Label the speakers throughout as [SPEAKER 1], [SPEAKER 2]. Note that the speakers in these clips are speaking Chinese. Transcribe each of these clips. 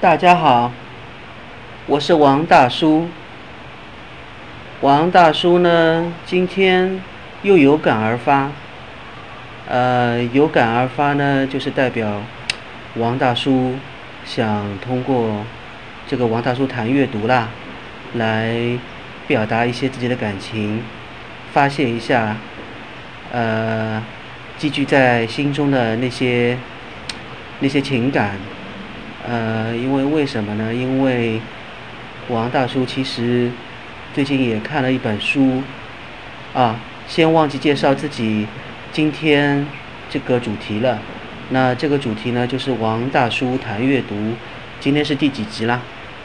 [SPEAKER 1] 大家好，我是王大叔。王大叔呢，今天又有感而发。呃，有感而发呢，就是代表王大叔想通过这个王大叔谈阅读啦，来表达一些自己的感情，发泄一下，呃，积聚在心中的那些那些情感。呃，因为为什么呢？因为王大叔其实最近也看了一本书，啊，先忘记介绍自己今天这个主题了。那这个主题呢，就是王大叔谈阅读。今天是第几集啦？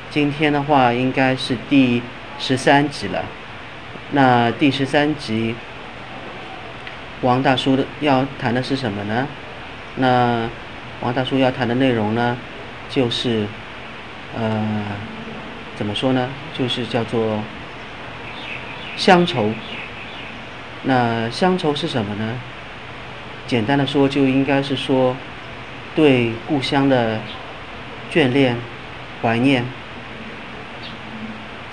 [SPEAKER 1] 今天的话应该是第十三集了。那第十三集，王大叔的要谈的是什么呢？那王大叔要谈的内容呢？就是，呃，怎么说呢？就是叫做乡愁。那乡愁是什么呢？简单的说，就应该是说对故乡的眷恋、怀念。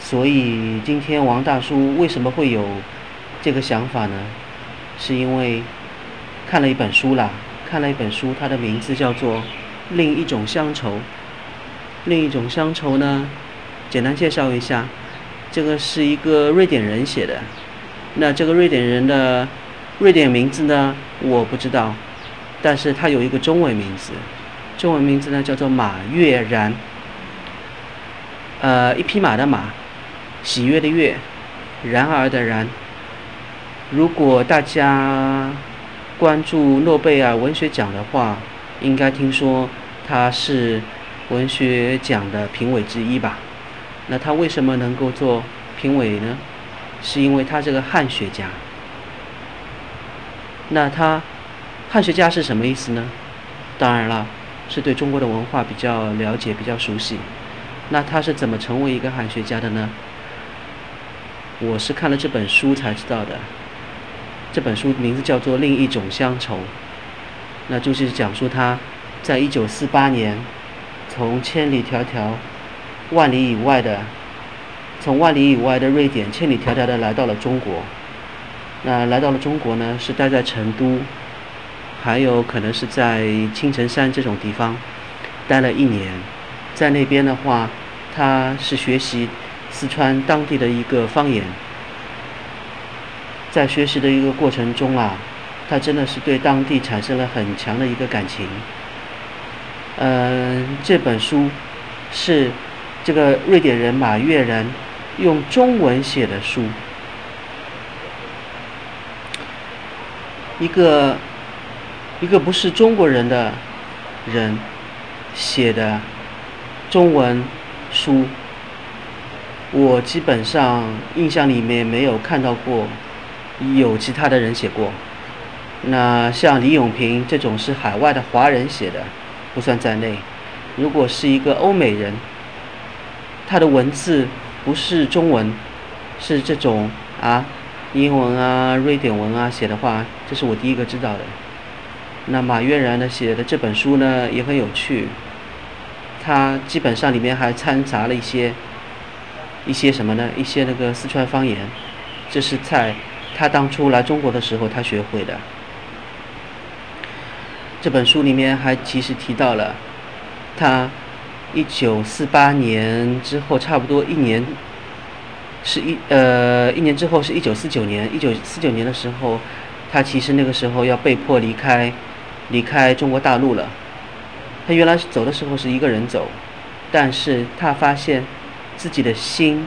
[SPEAKER 1] 所以今天王大叔为什么会有这个想法呢？是因为看了一本书啦，看了一本书，它的名字叫做。另一种乡愁，另一种乡愁呢？简单介绍一下，这个是一个瑞典人写的。那这个瑞典人的瑞典名字呢，我不知道，但是他有一个中文名字，中文名字呢叫做马悦然。呃，一匹马的马，喜悦的悦，然而的然。如果大家关注诺贝尔文学奖的话，应该听说。他是文学奖的评委之一吧？那他为什么能够做评委呢？是因为他这个汉学家。那他汉学家是什么意思呢？当然了，是对中国的文化比较了解、比较熟悉。那他是怎么成为一个汉学家的呢？我是看了这本书才知道的。这本书名字叫做《另一种乡愁》，那就是讲述他。在一九四八年，从千里迢迢、万里以外的，从万里以外的瑞典千里迢迢的来到了中国。那来到了中国呢，是待在成都，还有可能是在青城山这种地方待了一年。在那边的话，他是学习四川当地的一个方言。在学习的一个过程中啊，他真的是对当地产生了很强的一个感情。嗯，这本书是这个瑞典人马悦然用中文写的书，一个一个不是中国人的人写的中文书，我基本上印象里面没有看到过有其他的人写过。那像李永平这种是海外的华人写的。不算在内。如果是一个欧美人，他的文字不是中文，是这种啊英文啊、瑞典文啊写的话，这是我第一个知道的。那马悦然呢写的这本书呢也很有趣，他基本上里面还掺杂了一些一些什么呢？一些那个四川方言，这是在他当初来中国的时候他学会的。这本书里面还其实提到了，他一九四八年之后，差不多一年，是一呃一年之后是一九四九年，一九四九年的时候，他其实那个时候要被迫离开，离开中国大陆了。他原来是走的时候是一个人走，但是他发现自己的心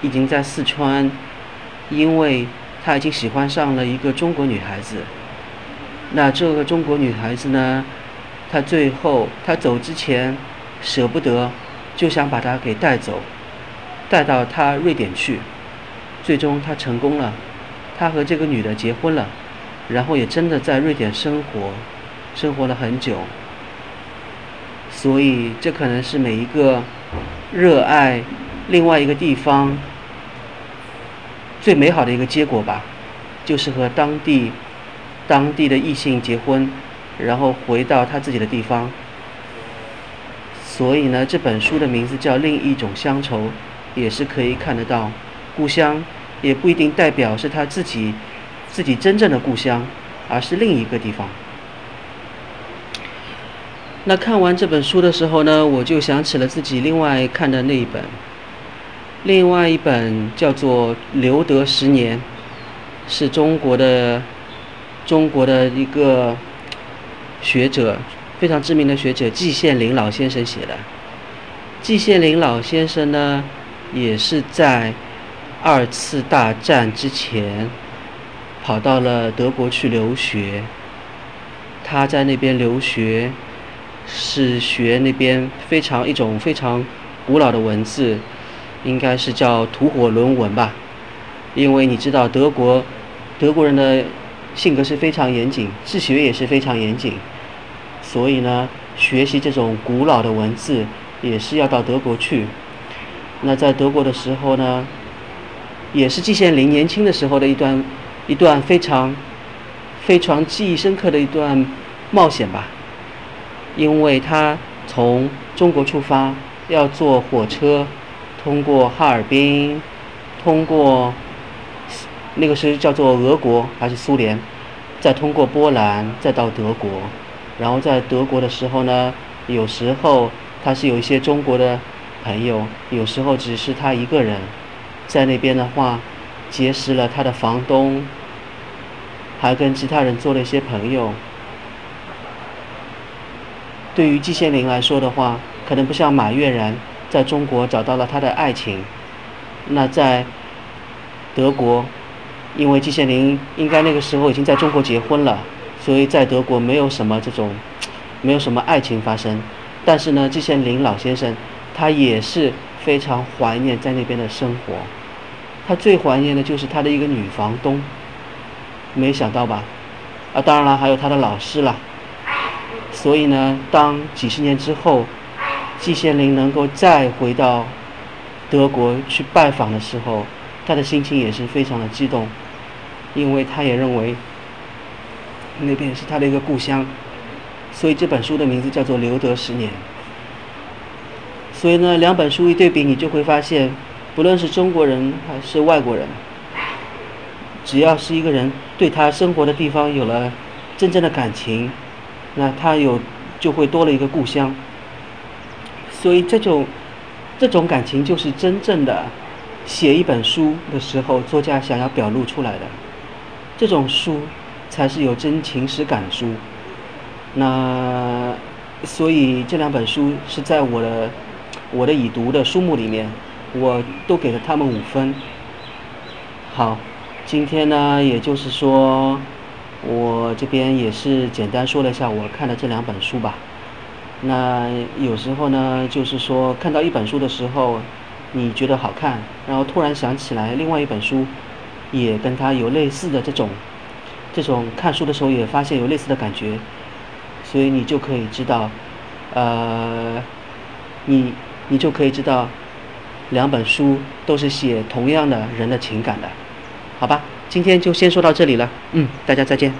[SPEAKER 1] 已经在四川，因为他已经喜欢上了一个中国女孩子。那这个中国女孩子呢？她最后她走之前舍不得，就想把她给带走，带到她瑞典去。最终她成功了，她和这个女的结婚了，然后也真的在瑞典生活，生活了很久。所以这可能是每一个热爱另外一个地方最美好的一个结果吧，就是和当地。当地的异性结婚，然后回到他自己的地方，所以呢，这本书的名字叫《另一种乡愁》，也是可以看得到，故乡也不一定代表是他自己自己真正的故乡，而是另一个地方。那看完这本书的时候呢，我就想起了自己另外看的那一本，另外一本叫做《留德十年》，是中国的中国的一个学者。非常知名的学者季羡林老先生写的。季羡林老先生呢，也是在二次大战之前跑到了德国去留学。他在那边留学，是学那边非常一种非常古老的文字，应该是叫吐火伦文吧。因为你知道德国德国人的性格是非常严谨，治学也是非常严谨。所以呢，学习这种古老的文字也是要到德国去。那在德国的时候呢，也是季羡林年轻的时候的一段一段非常非常记忆深刻的一段冒险吧。因为他从中国出发，要坐火车通过哈尔滨，通过那个是叫做俄国还是苏联，再通过波兰，再到德国。然后在德国的时候呢，有时候他是有一些中国的朋友，有时候只是他一个人，在那边的话，结识了他的房东，还跟其他人做了一些朋友。对于季羡林来说的话，可能不像马悦然在中国找到了他的爱情，那在德国，因为季羡林应该那个时候已经在中国结婚了。所以在德国没有什么这种，没有什么爱情发生，但是呢，季羡林老先生他也是非常怀念在那边的生活，他最怀念的就是他的一个女房东，没想到吧？啊，当然了，还有他的老师了。所以呢，当几十年之后，季羡林能够再回到德国去拜访的时候，他的心情也是非常的激动，因为他也认为。那边是他的一个故乡，所以这本书的名字叫做《留德十年》。所以呢，两本书一对比，你就会发现，不论是中国人还是外国人，只要是一个人对他生活的地方有了真正的感情，那他有就会多了一个故乡。所以这种这种感情就是真正的写一本书的时候，作家想要表露出来的这种书。才是有真情实感的书，那所以这两本书是在我的我的已读的书目里面，我都给了他们五分。好，今天呢，也就是说，我这边也是简单说了一下我看的这两本书吧。那有时候呢，就是说看到一本书的时候，你觉得好看，然后突然想起来另外一本书，也跟他有类似的这种。这种看书的时候也发现有类似的感觉，所以你就可以知道，呃，你你就可以知道，两本书都是写同样的人的情感的，好吧？今天就先说到这里了，嗯，大家再见。